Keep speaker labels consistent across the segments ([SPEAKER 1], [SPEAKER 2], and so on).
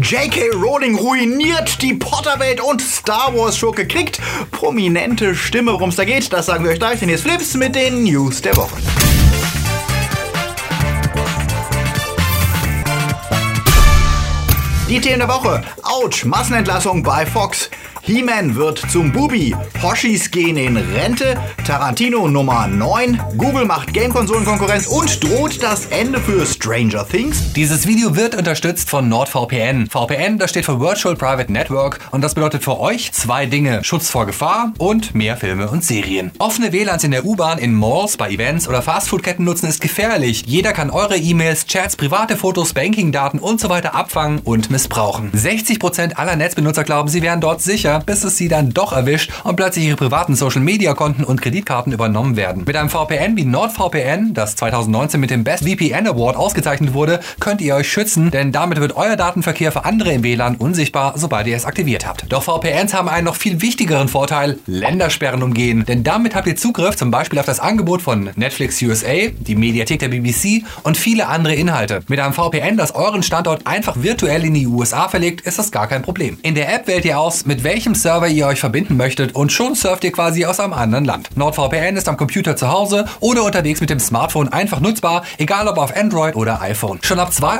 [SPEAKER 1] J.K. Rowling ruiniert die Potterwelt und Star Wars Schurke kriegt prominente Stimme. Worum es da geht, das sagen wir euch gleich. Denn jetzt Flips mit den News der Woche. Die Themen der Woche. Autsch, Massenentlassung bei Fox. He-Man wird zum Bubi, Hoshis gehen in Rente, Tarantino Nummer 9, Google macht Game-Konsolen-Konkurrenz und droht das Ende für Stranger Things.
[SPEAKER 2] Dieses Video wird unterstützt von NordVPN. VPN, das steht für Virtual Private Network und das bedeutet für euch zwei Dinge. Schutz vor Gefahr und mehr Filme und Serien. Offene WLANs in der U-Bahn, in Malls, bei Events oder Fastfood-Ketten nutzen ist gefährlich. Jeder kann eure E-Mails, Chats, private Fotos, Banking-Daten und so weiter abfangen und missbrauchen. 60% aller Netzbenutzer glauben, sie wären dort sicher bis es sie dann doch erwischt und plötzlich ihre privaten Social-Media-Konten und Kreditkarten übernommen werden. Mit einem VPN wie NordVPN, das 2019 mit dem Best VPN Award ausgezeichnet wurde, könnt ihr euch schützen, denn damit wird euer Datenverkehr für andere im WLAN unsichtbar, sobald ihr es aktiviert habt. Doch VPNs haben einen noch viel wichtigeren Vorteil, Ländersperren umgehen, denn damit habt ihr Zugriff zum Beispiel auf das Angebot von Netflix USA, die Mediathek der BBC und viele andere Inhalte. Mit einem VPN, das euren Standort einfach virtuell in die USA verlegt, ist das gar kein Problem. In der App wählt ihr aus, mit welchem welchem Server ihr euch verbinden möchtet und schon surft ihr quasi aus einem anderen Land. NordVPN ist am Computer zu Hause oder unterwegs mit dem Smartphone einfach nutzbar, egal ob auf Android oder iPhone. Schon ab 2,62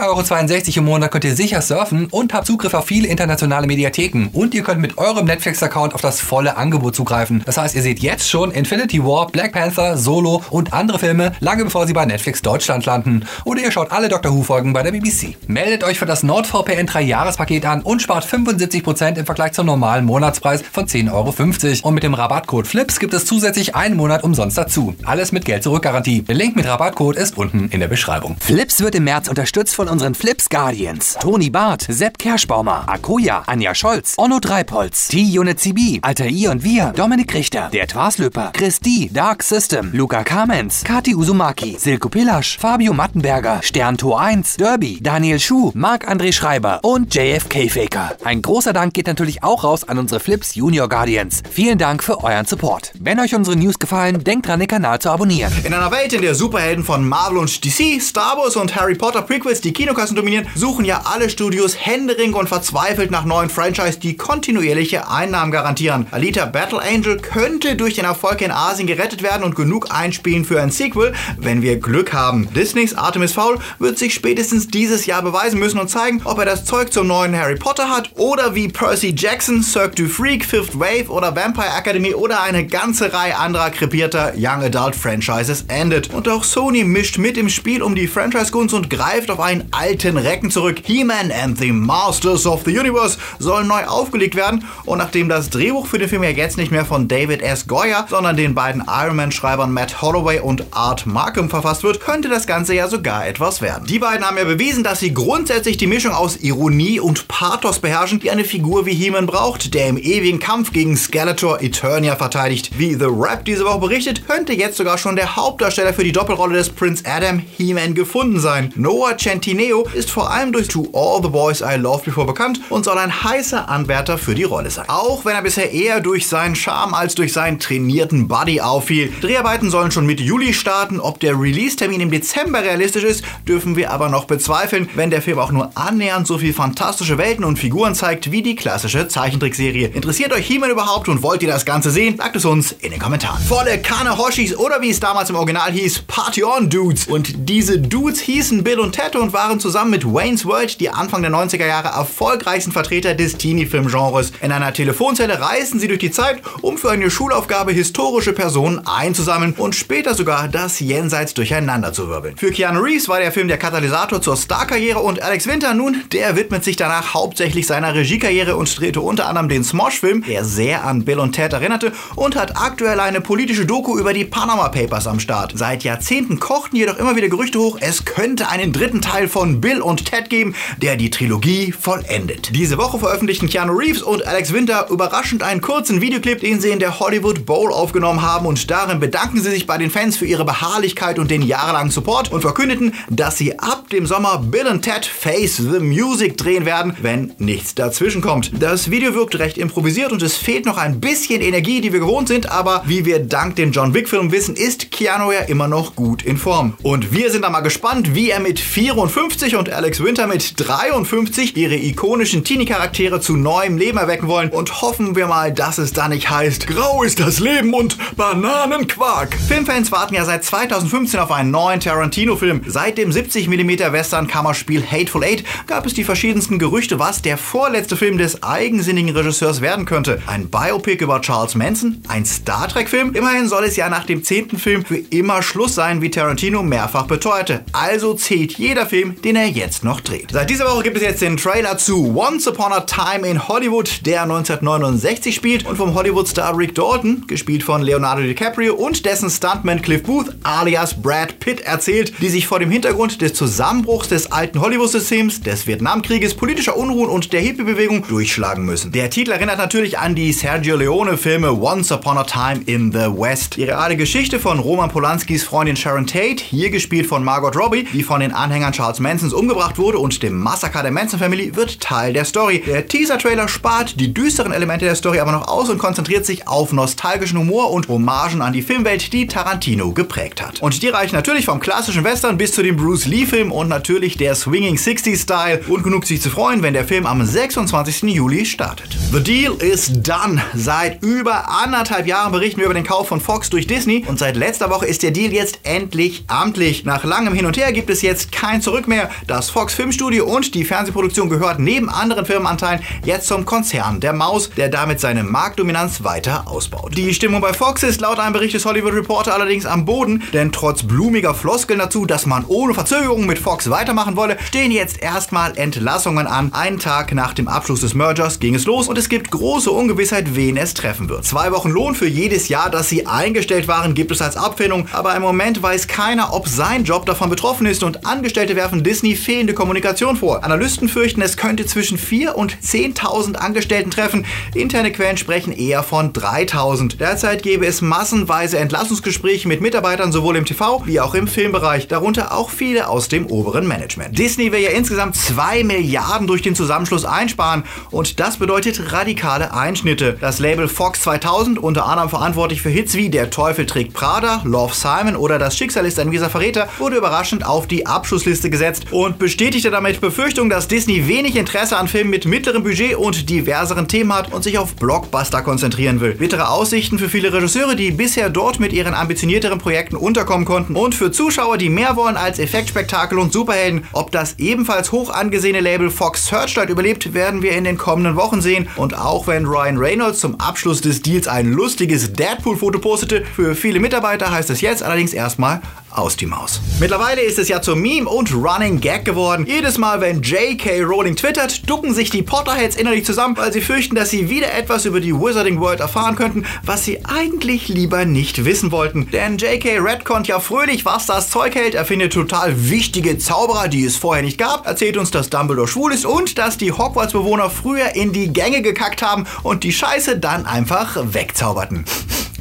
[SPEAKER 2] Euro im Monat könnt ihr sicher surfen und habt Zugriff auf viele internationale Mediatheken. Und ihr könnt mit eurem Netflix-Account auf das volle Angebot zugreifen. Das heißt, ihr seht jetzt schon Infinity War, Black Panther, Solo und andere Filme, lange bevor sie bei Netflix Deutschland landen. Oder ihr schaut alle Doctor Who-Folgen bei der BBC. Meldet euch für das NordVPN 3-Jahres-Paket an und spart 75% im Vergleich zum normalen Monat. Monatspreis von 10,50 Euro. Und mit dem Rabattcode FLIPS gibt es zusätzlich einen Monat umsonst dazu. Alles mit Geld-Zurück-Garantie. Der Link mit Rabattcode ist unten in der Beschreibung.
[SPEAKER 3] Flips wird im März unterstützt von unseren Flips Guardians. Toni Barth, Sepp Kerschbaumer, Akoya, Anja Scholz, Onno Dreipolz, T-Unit CB, Alter I und wir, Dominik Richter, der Twaslöper, Christi, Dark System, Luca Kamens, Kati Uzumaki, Silko Pillasch, Fabio Mattenberger, Stern Tor 1, Derby, Daniel Schuh, Marc-André Schreiber und JFK Faker. Ein großer Dank geht natürlich auch raus an unsere Flips Junior Guardians. Vielen Dank für euren Support. Wenn euch unsere News gefallen, denkt dran, den Kanal zu abonnieren.
[SPEAKER 1] In einer Welt, in der Superhelden von Marvel und DC, Star Wars und Harry Potter Prequels die Kinokassen dominieren, suchen ja alle Studios händeringend und verzweifelt nach neuen Franchise, die kontinuierliche Einnahmen garantieren. Alita Battle Angel könnte durch den Erfolg in Asien gerettet werden und genug einspielen für ein Sequel, wenn wir Glück haben. Disneys Artemis Fowl wird sich spätestens dieses Jahr beweisen müssen und zeigen, ob er das Zeug zum neuen Harry Potter hat oder wie Percy Jackson, Cirque du Freak, Fifth Wave oder Vampire Academy oder eine ganze Reihe anderer krepierter Young Adult Franchises endet. Und auch Sony mischt mit im Spiel um die Franchise-Gunst und greift auf einen alten Recken zurück. He-Man and the Masters of the Universe soll neu aufgelegt werden und nachdem das Drehbuch für den Film ja jetzt nicht mehr von David S. Goyer, sondern den beiden Iron Man-Schreibern Matt Holloway und Art Markham verfasst wird, könnte das Ganze ja sogar etwas werden. Die beiden haben ja bewiesen, dass sie grundsätzlich die Mischung aus Ironie und Pathos beherrschen, die eine Figur wie He-Man braucht, der im ewigen Kampf gegen Skeletor Eternia verteidigt. Wie The Rap diese Woche berichtet, könnte jetzt sogar schon der Hauptdarsteller für die Doppelrolle des Prince Adam He-Man gefunden sein. Noah Centineo ist vor allem durch To All the Boys I Love Before bekannt und soll ein heißer Anwärter für die Rolle sein. Auch wenn er bisher eher durch seinen Charme als durch seinen trainierten Buddy auffiel. Dreharbeiten sollen schon Mitte Juli starten. Ob der Release-Termin im Dezember realistisch ist, dürfen wir aber noch bezweifeln, wenn der Film auch nur annähernd so viel fantastische Welten und Figuren zeigt wie die klassische Zeichentrickserie. Interessiert euch He-Man überhaupt und wollt ihr das Ganze sehen? Sagt es uns in den Kommentaren. Volle Kanne Hoshis oder wie es damals im Original hieß, Party On Dudes. Und diese Dudes hießen Bill und Ted und waren zusammen mit Wayne's World die Anfang der 90er Jahre erfolgreichsten Vertreter des Teenie-Film-Genres. In einer Telefonzelle reisten sie durch die Zeit, um für eine Schulaufgabe historische Personen einzusammeln und später sogar das Jenseits durcheinander zu wirbeln. Für Keanu Reeves war der Film der Katalysator zur Starkarriere und Alex Winter nun, der widmet sich danach hauptsächlich seiner Regiekarriere und drehte unter anderem den Smosh-Film, der sehr an Bill und Ted erinnerte und hat aktuell eine politische Doku über die Panama Papers am Start. Seit Jahrzehnten kochten jedoch immer wieder Gerüchte hoch, es könnte einen dritten Teil von Bill und Ted geben, der die Trilogie vollendet. Diese Woche veröffentlichten Keanu Reeves und Alex Winter überraschend einen kurzen Videoclip, den sie in der Hollywood Bowl aufgenommen haben und darin bedanken sie sich bei den Fans für ihre Beharrlichkeit und den jahrelangen Support und verkündeten, dass sie ab dem Sommer Bill und Ted Face the Music drehen werden, wenn nichts dazwischen kommt. Das Video wirkt recht improvisiert und es fehlt noch ein bisschen Energie, die wir gewohnt sind, aber wie wir dank den John Wick-Filmen wissen, ist Keanu ja immer noch gut in Form. Und wir sind da mal gespannt, wie er mit 54 und Alex Winter mit 53 ihre ikonischen Teenie-Charaktere zu neuem Leben erwecken wollen und hoffen wir mal, dass es da nicht heißt, grau ist das Leben und Bananenquark. Filmfans warten ja seit 2015 auf einen neuen Tarantino-Film. Seit dem 70mm Western-Kammerspiel Hateful Eight gab es die verschiedensten Gerüchte, was der vorletzte Film des eigensinnigen Regisseurs werden könnte. Ein Biopic über Charles Manson? Ein Star Trek-Film? Immerhin soll es ja nach dem zehnten Film für immer Schluss sein, wie Tarantino mehrfach beteuerte. Also zählt jeder Film, den er jetzt noch dreht. Seit dieser Woche gibt es jetzt den Trailer zu Once Upon a Time in Hollywood, der 1969 spielt und vom Hollywood-Star Rick Dalton, gespielt von Leonardo DiCaprio und dessen Stuntman Cliff Booth alias Brad Pitt erzählt, die sich vor dem Hintergrund des Zusammenbruchs des alten Hollywood-Systems, des Vietnamkrieges, politischer Unruhen und der Hippie-Bewegung durchschlagen müssen. Der Titel erinnert natürlich an die Sergio Leone-Filme Once Upon a Time in the West. Die reale Geschichte von Roman Polanskis Freundin Sharon Tate, hier gespielt von Margot Robbie, die von den Anhängern Charles Mansons umgebracht wurde und dem Massaker der Manson Family, wird Teil der Story. Der Teaser-Trailer spart die düsteren Elemente der Story aber noch aus und konzentriert sich auf nostalgischen Humor und Hommagen an die Filmwelt, die Tarantino geprägt hat. Und die reichen natürlich vom klassischen Western bis zu dem Bruce Lee-Film und natürlich der Swinging 60s-Style und genug sich zu freuen, wenn der Film am 26. Juli startet. The Deal is done. Seit über anderthalb Jahren berichten wir über den Kauf von Fox durch Disney und seit letzter Woche ist der Deal jetzt endlich amtlich. Nach langem Hin und Her gibt es jetzt kein Zurück mehr. Das Fox Filmstudio und die Fernsehproduktion gehört neben anderen Firmenanteilen jetzt zum Konzern der Maus, der damit seine Marktdominanz weiter ausbaut. Die Stimmung bei Fox ist laut einem Bericht des Hollywood Reporter allerdings am Boden, denn trotz blumiger Floskeln dazu, dass man ohne Verzögerung mit Fox weitermachen wolle, stehen jetzt erstmal Entlassungen an. Einen Tag nach dem Abschluss des Mergers ging es los und es gibt große Ungewissheit, wen es treffen wird. Zwei Wochen Lohn für jedes Jahr, das sie eingestellt waren, gibt es als Abfindung, aber im Moment weiß keiner, ob sein Job davon betroffen ist und Angestellte werfen Disney fehlende Kommunikation vor. Analysten fürchten, es könnte zwischen 4.000 und 10.000 Angestellten treffen. Interne Quellen sprechen eher von 3.000. Derzeit gäbe es massenweise Entlassungsgespräche mit Mitarbeitern sowohl im TV wie auch im Filmbereich, darunter auch viele aus dem oberen Management. Disney will ja insgesamt 2 Milliarden durch den Zusammenschluss einsparen und das bedeutet radikale Einschnitte. Das Label Fox 2000, unter anderem verantwortlich für Hits wie Der Teufel trägt Prada, Love Simon oder Das Schicksal ist ein wieser Verräter, wurde überraschend auf die Abschussliste gesetzt und bestätigte damit Befürchtung, dass Disney wenig Interesse an Filmen mit mittlerem Budget und diverseren Themen hat und sich auf Blockbuster konzentrieren will. Bittere Aussichten für viele Regisseure, die bisher dort mit ihren ambitionierteren Projekten unterkommen konnten und für Zuschauer, die mehr wollen als Effektspektakel und Superhelden. Ob das ebenfalls hoch angesehene Label Fox Searchlight überlebt, werden wir in den kommenden Wochen sehen. Und auch wenn Ryan Reynolds zum Abschluss des Deals ein lustiges Deadpool-Foto postete, für viele Mitarbeiter heißt es jetzt allerdings erstmal aus die Maus. Mittlerweile ist es ja zum Meme und Running Gag geworden. Jedes Mal, wenn J.K. Rowling twittert, ducken sich die Potterheads innerlich zusammen, weil sie fürchten, dass sie wieder etwas über die Wizarding World erfahren könnten, was sie eigentlich lieber nicht wissen wollten. Denn J.K. redconnt ja fröhlich, was das Zeug hält. Er findet total wichtige Zauberer, die es vorher nicht gab, erzählt uns, dass Dumbledore schwul ist und dass die Hogwarts-Bewohner früher in die Gänge gekackt haben und die Scheiße dann einfach wegzauberten.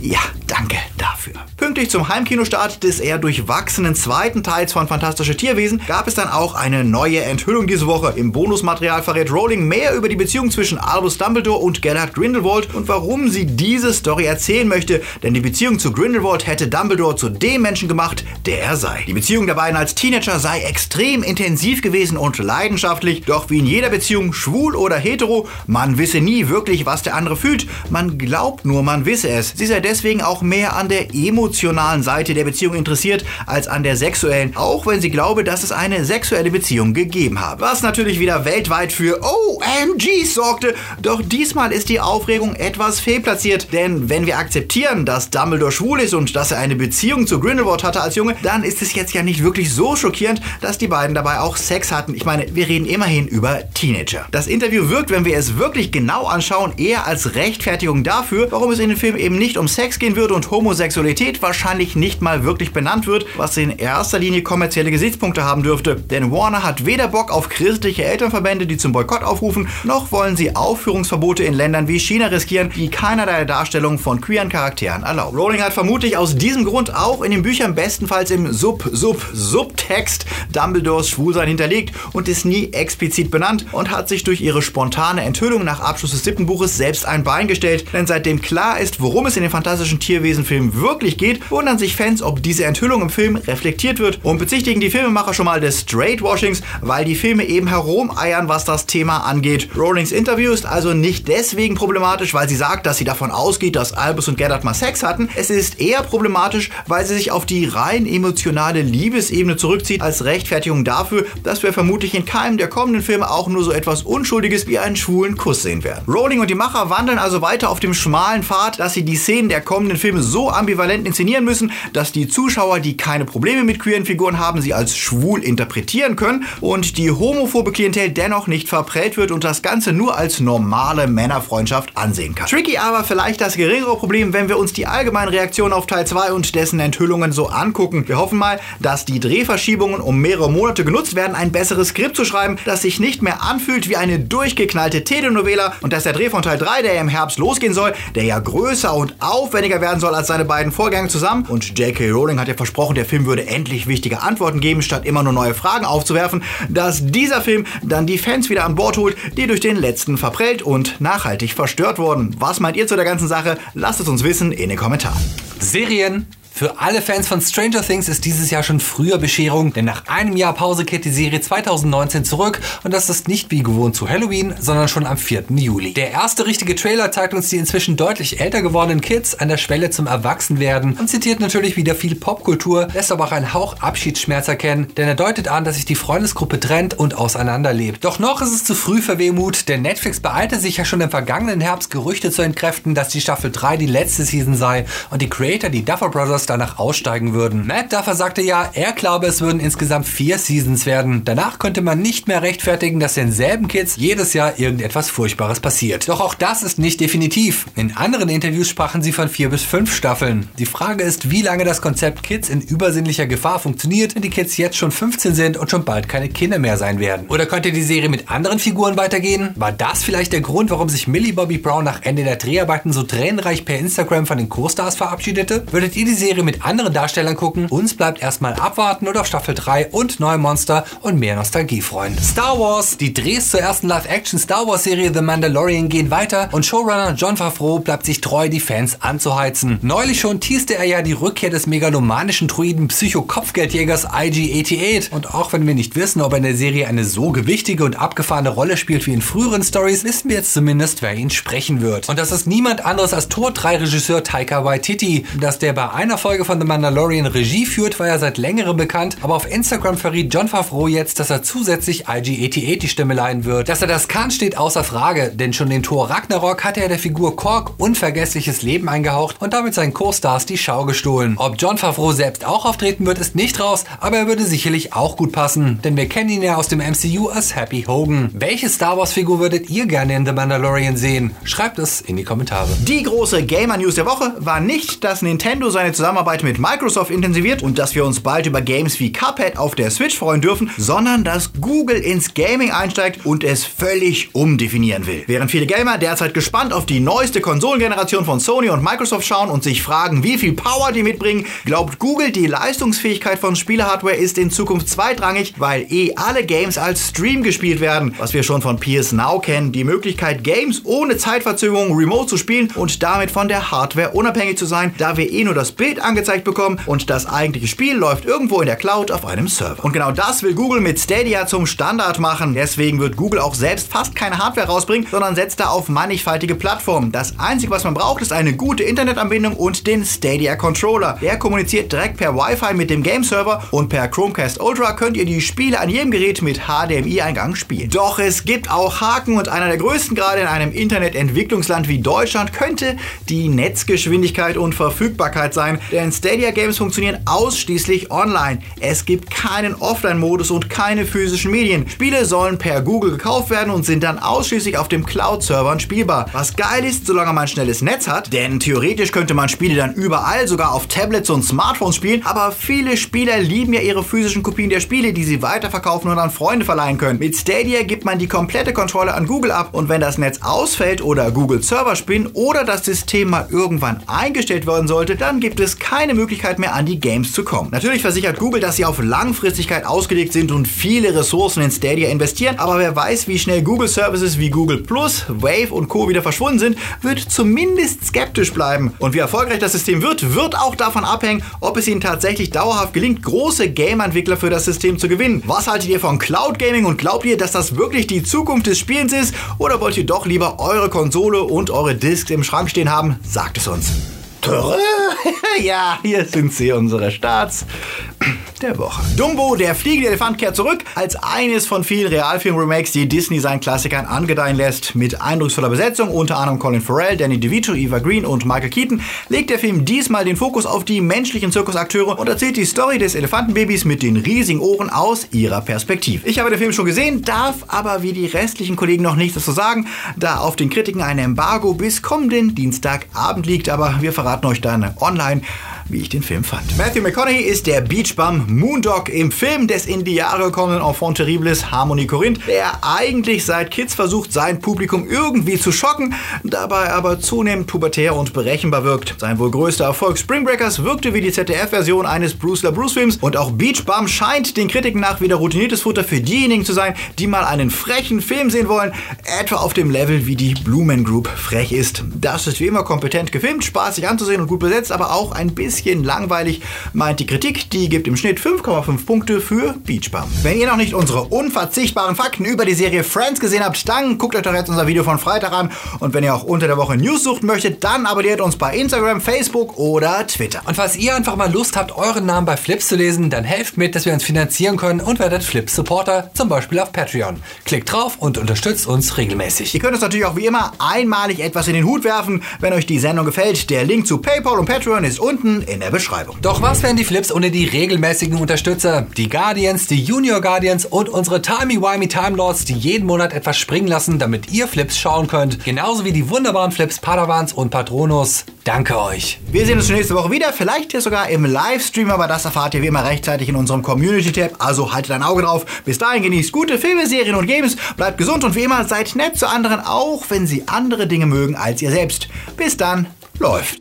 [SPEAKER 1] Ja, danke dafür. Pünktlich zum Heimkinostart des eher durchwachsenen zweiten Teils von Fantastische Tierwesen gab es dann auch eine neue Enthüllung diese Woche. Im Bonusmaterial verrät Rowling mehr über die Beziehung zwischen Albus Dumbledore und Gellert Grindelwald und warum sie diese Story erzählen möchte, denn die Beziehung zu Grindelwald hätte Dumbledore zu dem Menschen gemacht, der er sei. Die Beziehung der beiden als Teenager sei extrem intensiv gewesen und leidenschaftlich, doch wie in jeder Beziehung, schwul oder hetero, man wisse nie wirklich, was der andere fühlt, man glaubt nur, man wisse es. Sie sei auch mehr an der emotionalen Seite der Beziehung interessiert als an der sexuellen, auch wenn sie glaube, dass es eine sexuelle Beziehung gegeben habe. Was natürlich wieder weltweit für OMG sorgte, doch diesmal ist die Aufregung etwas fehlplatziert, denn wenn wir akzeptieren, dass Dumbledore schwul ist und dass er eine Beziehung zu Grindelwald hatte als Junge, dann ist es jetzt ja nicht wirklich so schockierend, dass die beiden dabei auch Sex hatten. Ich meine, wir reden immerhin über Teenager. Das Interview wirkt, wenn wir es wirklich genau anschauen, eher als Rechtfertigung dafür, warum es in dem Film eben nicht um Sex Sex gehen wird und Homosexualität wahrscheinlich nicht mal wirklich benannt wird, was in erster Linie kommerzielle Gesichtspunkte haben dürfte. Denn Warner hat weder Bock auf christliche Elternverbände, die zum Boykott aufrufen, noch wollen sie Aufführungsverbote in Ländern wie China riskieren, die keinerlei Darstellung von queeren Charakteren erlauben. Rowling hat vermutlich aus diesem Grund auch in den Büchern bestenfalls im Sub, Sub, Subtext Dumbledores Schwulsein hinterlegt und ist nie explizit benannt und hat sich durch ihre spontane Enthüllung nach Abschluss des siebten Buches selbst ein Bein gestellt. Denn seitdem klar ist, worum es in den fantastischen Tierwesenfilmen wirklich geht, wundern sich Fans, ob diese Enthüllung im Film reflektiert wird und bezichtigen die Filmemacher schon mal des Straightwashings, weil die Filme eben herumeiern, was das Thema angeht. Rowlings Interview ist also nicht deswegen problematisch, weil sie sagt, dass sie davon ausgeht, dass Albus und Gerard mal Sex hatten. Es ist eher problematisch, weil sie sich auf die rein emotionale Liebesebene zurückzieht, als Rechtfertigung dafür, dass wir vermutlich in keinem der kommenden Filme auch nur so etwas Unschuldiges wie einen schwulen Kuss sehen werden. Rowling und die Macher wandeln also weiter auf dem schmalen Pfad, dass sie die Szenen der kommenden Filme so ambivalent inszenieren müssen, dass die Zuschauer, die keine Probleme mit queeren Figuren haben, sie als schwul interpretieren können und die homophobe Klientel dennoch nicht verprellt wird und das Ganze nur als normale Männerfreundschaft ansehen kann. Tricky aber vielleicht das geringere Problem, wenn wir uns die allgemeine Reaktion auf Teil 2 und dessen Enthüllungen so angucken. Wir hoffen mal, dass die Drehverschiebungen um mehrere Monate genutzt werden, ein besseres Skript zu schreiben, das sich nicht mehr anfühlt wie eine durchgeknallte Telenovela und dass der Dreh von Teil 3, der im Herbst losgehen soll, der ja größer und aufwendiger werden soll als seine beiden Vorgänge zusammen und J.K. Rowling hat ja versprochen, der Film würde endlich wichtige Antworten geben, statt immer nur neue Fragen aufzuwerfen, dass dieser Film dann die Fans wieder an Bord holt, die durch den letzten verprellt und nachhaltig verstört wurden. Was meint ihr zu der ganzen Sache? Lasst es uns wissen in den Kommentaren.
[SPEAKER 2] Serien für alle Fans von Stranger Things ist dieses Jahr schon früher Bescherung, denn nach einem Jahr Pause kehrt die Serie 2019 zurück und das ist nicht wie gewohnt zu Halloween, sondern schon am 4. Juli. Der erste richtige Trailer zeigt uns die inzwischen deutlich älter gewordenen Kids an der Schwelle zum Erwachsenwerden und zitiert natürlich wieder viel Popkultur, lässt aber auch einen Hauch Abschiedsschmerz erkennen, denn er deutet an, dass sich die Freundesgruppe trennt und auseinanderlebt. Doch noch ist es zu früh für Wehmut, denn Netflix beeilte sich ja schon im vergangenen Herbst Gerüchte zu entkräften, dass die Staffel 3 die letzte Season sei und die Creator, die Duffer Brothers, danach aussteigen würden. Matt Duffer sagte ja, er glaube, es würden insgesamt vier Seasons werden. Danach könnte man nicht mehr rechtfertigen, dass denselben Kids jedes Jahr irgendetwas Furchtbares passiert. Doch auch das ist nicht definitiv. In anderen Interviews sprachen sie von vier bis fünf Staffeln. Die Frage ist, wie lange das Konzept Kids in übersinnlicher Gefahr funktioniert, wenn die Kids jetzt schon 15 sind und schon bald keine Kinder mehr sein werden. Oder könnte die Serie mit anderen Figuren weitergehen? War das vielleicht der Grund, warum sich Millie Bobby Brown nach Ende der Dreharbeiten so tränenreich per Instagram von den Co-Stars verabschiedete? Würdet ihr die Serie mit anderen Darstellern gucken? Uns bleibt erstmal abwarten auf Staffel 3 und neue Monster und mehr Nostalgie freuen. Star Wars! Die Drehs zur ersten Live-Action Star Wars Serie The Mandalorian gehen weiter und Showrunner John Favreau bleibt sich treu, die Fans anzuheizen. Neulich schon teaste er ja die Rückkehr des megalomanischen Druiden Psycho-Kopfgeldjägers IG-88 und auch wenn wir nicht wissen, ob er in der Serie eine so gewichtige und abgefahrene Rolle spielt wie in früheren Stories, wissen wir jetzt zumindest, wer ihn sprechen wird. Und das ist niemand anderes als Tor 3 Regisseur Taika Waititi, dass der bei einer Folge von The Mandalorian Regie führt, war ja seit längerem bekannt, aber auf Instagram verriet John Favreau jetzt, dass er zusätzlich IG-88 die Stimme leihen wird. Dass er das kann, steht außer Frage, denn schon in Thor Ragnarok hatte er der Figur Korg unvergessliches Leben eingehaucht und damit seinen Co-Stars die Schau gestohlen. Ob John Favreau selbst auch auftreten wird, ist nicht raus, aber er würde sicherlich auch gut passen, denn wir kennen ihn ja aus dem MCU als Happy Hogan. Welche Star Wars Figur würdet ihr gerne in The Mandalorian sehen? Schreibt es in die Kommentare.
[SPEAKER 1] Die große Gamer News der Woche war nicht, dass Nintendo seine Zusammenarbeit mit Microsoft intensiviert und dass wir uns bald über Games wie Cuphead auf der Switch freuen dürfen, sondern dass Google ins Gaming einsteigt und es völlig umdefinieren will. Während viele Gamer derzeit gespannt auf die neueste Konsolengeneration von Sony und Microsoft schauen und sich fragen, wie viel Power die mitbringen, glaubt Google, die Leistungsfähigkeit von Spielehardware ist in Zukunft zweitrangig, weil eh alle Games als Stream gespielt werden. Was wir schon von PS Now kennen, die Möglichkeit, Games ohne Zeitverzögerung remote zu spielen und damit von der Hardware unabhängig zu sein, da wir eh nur das Bild angezeigt bekommen und das eigentliche Spiel läuft irgendwo in der Cloud auf einem Server. Und genau das will Google mit Stadia zum Standard machen. Deswegen wird Google auch selbst fast keine Hardware rausbringen, sondern setzt da auf mannigfaltige Plattformen. Das einzige, was man braucht, ist eine gute Internetanbindung und den Stadia Controller. Der kommuniziert direkt per Wi-Fi mit dem Game Server und per Chromecast Ultra könnt ihr die Spiele an jedem Gerät mit HDMI-Eingang spielen. Doch es gibt auch Haken und einer der größten gerade in einem Internetentwicklungsland wie Deutschland könnte die Netzgeschwindigkeit und Verfügbarkeit sein, denn Stadia Games funktionieren ausschließlich online. Es gibt keinen Offline-Modus und keine physischen Medien. Spiele sollen per Google gekauft werden und sind dann ausschließlich auf dem Cloud-Servern spielbar. Was geil ist, solange man schnelles Netz hat, denn theoretisch könnte man Spiele dann überall, sogar auf Tablets und Smartphones spielen, aber viele Spieler lieben ja ihre physischen Kopien der Spiele, die sie weiterverkaufen und an Freunde verleihen können. Mit Stadia gibt man die komplette Kontrolle an Google ab und wenn das Netz ausfällt oder Google Server spinnen oder das System mal irgendwann eingestellt werden sollte, dann gibt es keine Möglichkeit mehr an die Games zu kommen. Natürlich versichert Google, dass sie auf Langfristigkeit ausgelegt sind und viele Ressourcen in Stadia investieren, aber wer weiß, wie schnell Google Services wie Google Plus, Wave und Co. wieder verschwunden sind, wird zumindest skeptisch bleiben. Und wie erfolgreich das System wird, wird auch davon abhängen, ob es ihnen tatsächlich dauerhaft gelingt, große Game-Entwickler für das System zu gewinnen. Was haltet ihr von Cloud Gaming und glaubt ihr, dass das wirklich die Zukunft des Spielens ist? Oder wollt ihr doch lieber eure Konsole und eure Discs im Schrank stehen haben? Sagt es uns. Töre? Ja, hier sind sie, unsere Starts der Woche. Dumbo, der fliegende Elefant, kehrt zurück als eines von vielen Realfilm-Remakes, die Disney seinen Klassikern angedeihen lässt. Mit eindrucksvoller Besetzung, unter anderem Colin Farrell, Danny DeVito, Eva Green und Michael Keaton, legt der Film diesmal den Fokus auf die menschlichen Zirkusakteure und erzählt die Story des Elefantenbabys mit den riesigen Ohren aus ihrer Perspektive. Ich habe den Film schon gesehen, darf aber wie die restlichen Kollegen noch nichts dazu sagen, da auf den Kritiken ein Embargo bis kommenden Dienstagabend liegt, aber wir verraten euch dann online, wie ich den Film fand. Matthew McConaughey ist der Beachbum Moondog im Film des in die Jahre kommenden Enfant Terribles Harmony Corinth, der eigentlich seit Kids versucht, sein Publikum irgendwie zu schocken, dabei aber zunehmend pubertär und berechenbar wirkt. Sein wohl größter Erfolg Spring Breakers wirkte wie die ZDF-Version eines Bruce LaBruce-Films und auch Beachbum scheint den Kritiken nach wieder routiniertes Futter für diejenigen zu sein, die mal einen frechen Film sehen wollen, etwa auf dem Level wie die Blumen Group frech ist. Das ist wie immer kompetent gefilmt, spaßig anzusehen und gut besetzt, aber auch ein bisschen langweilig, meint die Kritik. Die gibt im Schnitt 5,5 Punkte für Beachbum. Wenn ihr noch nicht unsere unverzichtbaren Fakten über die Serie Friends gesehen habt, dann guckt euch doch jetzt unser Video von Freitag an. Und wenn ihr auch unter der Woche News suchen möchtet, dann abonniert uns bei Instagram, Facebook oder Twitter.
[SPEAKER 2] Und falls ihr einfach mal Lust habt, euren Namen bei Flips zu lesen, dann helft mit, dass wir uns finanzieren können und werdet Flips Supporter, zum Beispiel auf Patreon. Klickt drauf und unterstützt uns regelmäßig.
[SPEAKER 1] Ihr könnt uns natürlich auch wie immer einmalig etwas in den Hut werfen, wenn euch die Sendung gefällt. Der Link zu PayPal und Patreon ist unten in der Beschreibung.
[SPEAKER 2] Doch was wären die Flips ohne die regelmäßigen Unterstützer? Die Guardians, die Junior Guardians und unsere Timey-Wimey Time Lords, die jeden Monat etwas springen lassen, damit ihr Flips schauen könnt. Genauso wie die wunderbaren Flips Padawans und Patronus. Danke euch.
[SPEAKER 1] Wir sehen uns nächste Woche wieder, vielleicht ja sogar im Livestream, aber das erfahrt ihr wie immer rechtzeitig in unserem Community-Tab, also haltet ein Auge drauf. Bis dahin genießt gute Filme, Serien und Games, bleibt gesund und wie immer seid nett zu anderen, auch wenn sie andere Dinge mögen als ihr selbst. Bis dann, läuft.